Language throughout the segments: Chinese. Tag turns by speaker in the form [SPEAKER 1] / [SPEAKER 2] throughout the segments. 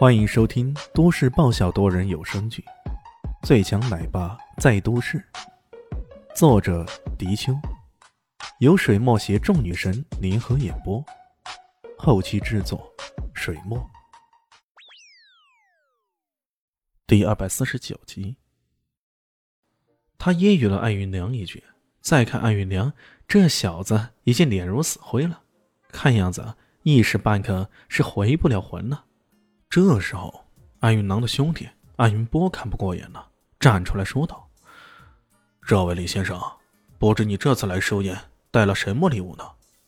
[SPEAKER 1] 欢迎收听都市爆笑多人有声剧《最强奶爸在都市》，作者：迪秋，由水墨携众女神联合演播，后期制作：水墨。第二百四十九集，他揶揄了艾云良一句，再看艾云良，这小子已经脸如死灰了，看样子一时半刻是回不了魂了。这时候，安云囊的兄弟安云波看不过眼了，站出来说道：“这位李先生，不知你这次来寿宴带了什么礼物呢？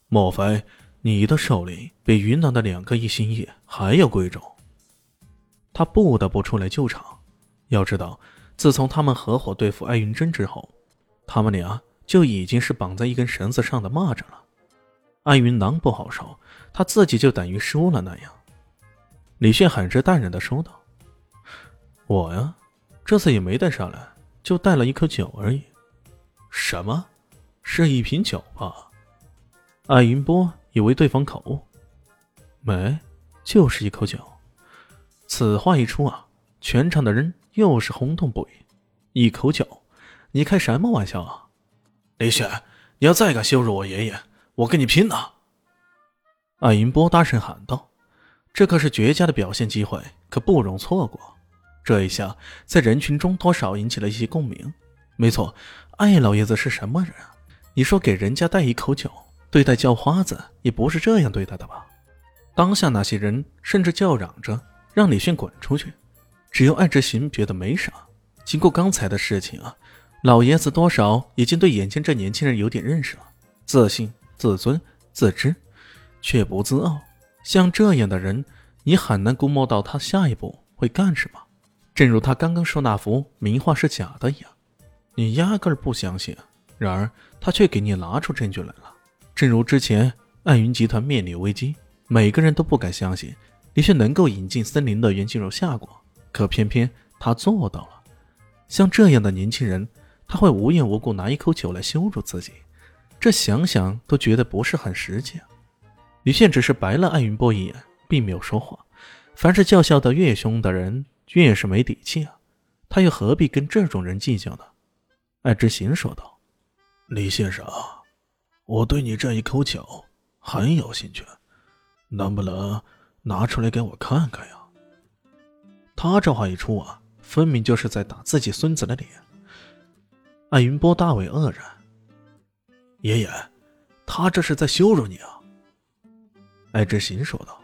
[SPEAKER 1] 莫非你的寿礼比云南的两个一心叶还要贵重？”他不得不出来救场。要知道，自从他们合伙对付艾云珍之后，他们俩就已经是绑在一根绳子上的蚂蚱了。艾云囊不好受，他自己就等于输了那样。李炫很是淡然的说道：“我呀，这次也没带上来，就带了一口酒而已。什么？是一瓶酒吧？”艾云波以为对方口误，没，就是一口酒。此话一出啊，全场的人又是轰动不已。一口酒，你开什么玩笑啊？李炫，你要再敢羞辱我爷爷，我跟你拼了！艾云波大声喊道。这可是绝佳的表现机会，可不容错过。这一下在人群中多少引起了一些共鸣。没错，艾老爷子是什么人啊？你说给人家带一口酒，对待叫花子也不是这样对待的吧？当下那些人甚至叫嚷着让李迅滚出去。只有艾志行觉得没啥。经过刚才的事情啊，老爷子多少已经对眼前这年轻人有点认识了。自信、自尊、自知，却不自傲。像这样的人，你很难估摸到他下一步会干什么。正如他刚刚说那幅名画是假的一样，你压根儿不相信。然而他却给你拿出证据来了。正如之前暗云集团面临危机，每个人都不敢相信李炫能够引进森林乐园进入夏国，可偏偏他做到了。像这样的年轻人，他会无缘无故拿一口酒来羞辱自己，这想想都觉得不是很实际啊。李现只是白了艾云波一眼，并没有说话。凡是叫嚣的越凶的人，越是没底气啊！他又何必跟这种人计较呢？艾之行说道：“李先生，我对你这一口酒很有兴趣，能不能拿出来给我看看呀？”他这话一出啊，分明就是在打自己孙子的脸。艾云波大为愕然：“爷爷，他这是在羞辱你啊！”艾之行说道：“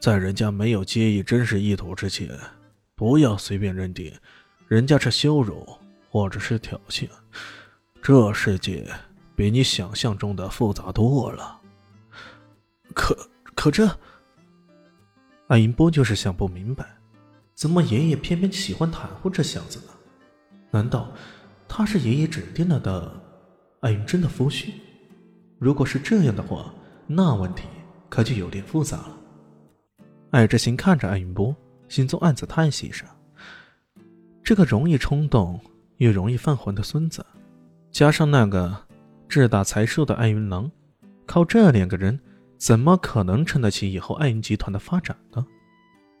[SPEAKER 1] 在人家没有介意真实意图之前，不要随便认定人家是羞辱或者是挑衅。这世界比你想象中的复杂多了。可可这……”艾银波就是想不明白，怎么爷爷偏偏喜欢袒护这小子呢？难道他是爷爷指定了的艾云真的夫婿？如果是这样的话，那问题可就有点复杂了。艾之行看着艾云波，心中暗自叹息着：这个容易冲动又容易犯浑的孙子，加上那个志大才疏的艾云郎，靠这两个人，怎么可能撑得起以后艾云集团的发展呢？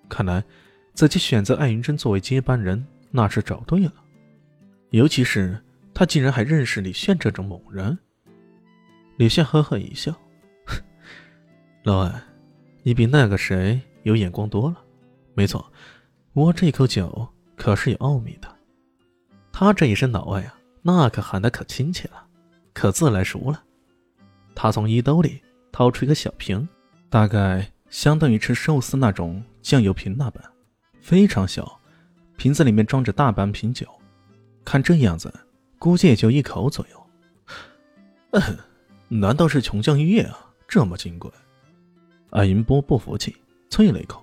[SPEAKER 1] 看来自己选择艾云珍作为接班人，那是找对了。尤其是他竟然还认识李炫这种猛人。李炫呵呵一笑。老艾，你比那个谁有眼光多了。没错，我这口酒可是有奥秘的。他这一声“老艾”啊，那可喊得可亲切了，可自来熟了。他从衣兜里掏出一个小瓶，大概相当于吃寿司那种酱油瓶那般，非常小。瓶子里面装着大半瓶酒，看这样子，估计也就一口左右。难道是琼浆玉液啊？这么金贵？艾银波不服气，啐了一口：“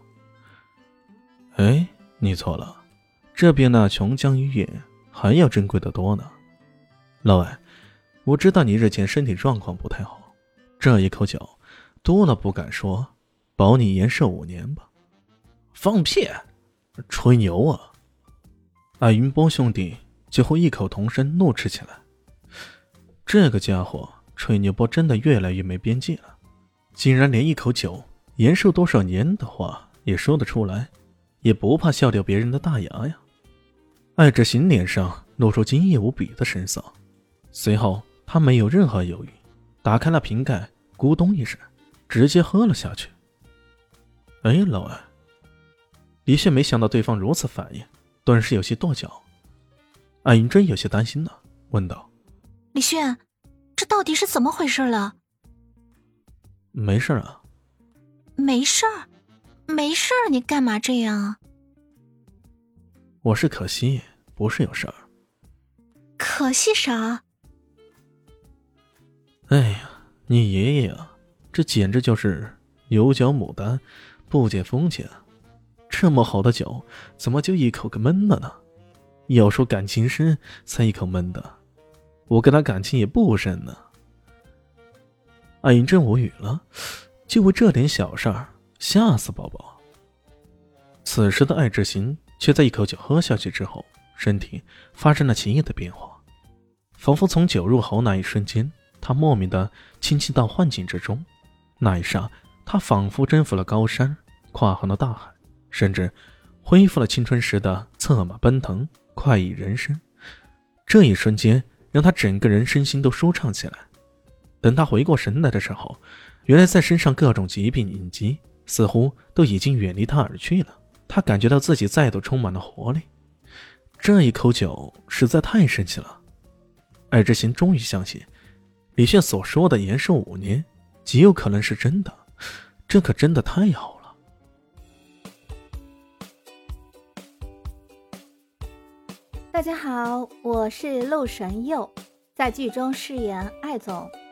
[SPEAKER 1] 哎，你错了，这边那琼浆玉液还要珍贵的多呢。老艾，我知道你日前身体状况不太好，这一口酒多了不敢说，保你延寿五年吧。”放屁！吹牛啊！艾云波兄弟几乎异口同声怒斥起来。这个家伙吹牛波真的越来越没边界了。竟然连一口酒延寿多少年的话也说得出来，也不怕笑掉别人的大牙呀。艾志行脸上露出惊异无比的神色，随后他没有任何犹豫，打开了瓶盖，咕咚一声，直接喝了下去。哎，老艾，李炫没想到对方如此反应，顿时有些跺脚。艾云真有些担心呢，问道：“
[SPEAKER 2] 李炫，这到底是怎么回事了？”“
[SPEAKER 1] 没事啊。”“
[SPEAKER 2] 没事儿，没事儿，你干嘛这样啊？”“
[SPEAKER 1] 我是可惜，不是有事儿。”“
[SPEAKER 2] 可惜啥？”“
[SPEAKER 1] 哎呀，你爷爷啊，这简直就是有脚牡丹，不解风情。这么好的酒，怎么就一口给闷了呢？”要说感情深，才一口闷的。我跟他感情也不深呢。艾云真无语了，就为这点小事儿吓死宝宝。此时的艾志行却在一口酒喝下去之后，身体发生了奇异的变化，仿佛从酒入喉那一瞬间，他莫名的清晰到幻境之中。那一刹，他仿佛征服了高山，跨横了大海，甚至恢复了青春时的策马奔腾。快意人生，这一瞬间让他整个人身心都舒畅起来。等他回过神来的时候，原来在身上各种疾病隐疾似乎都已经远离他而去了。他感觉到自己再度充满了活力。这一口酒实在太神奇了。艾之行终于相信李炫所说的延寿五年极有可能是真的，这可真的太好了。
[SPEAKER 3] 大家好，我是陆神佑，在剧中饰演艾总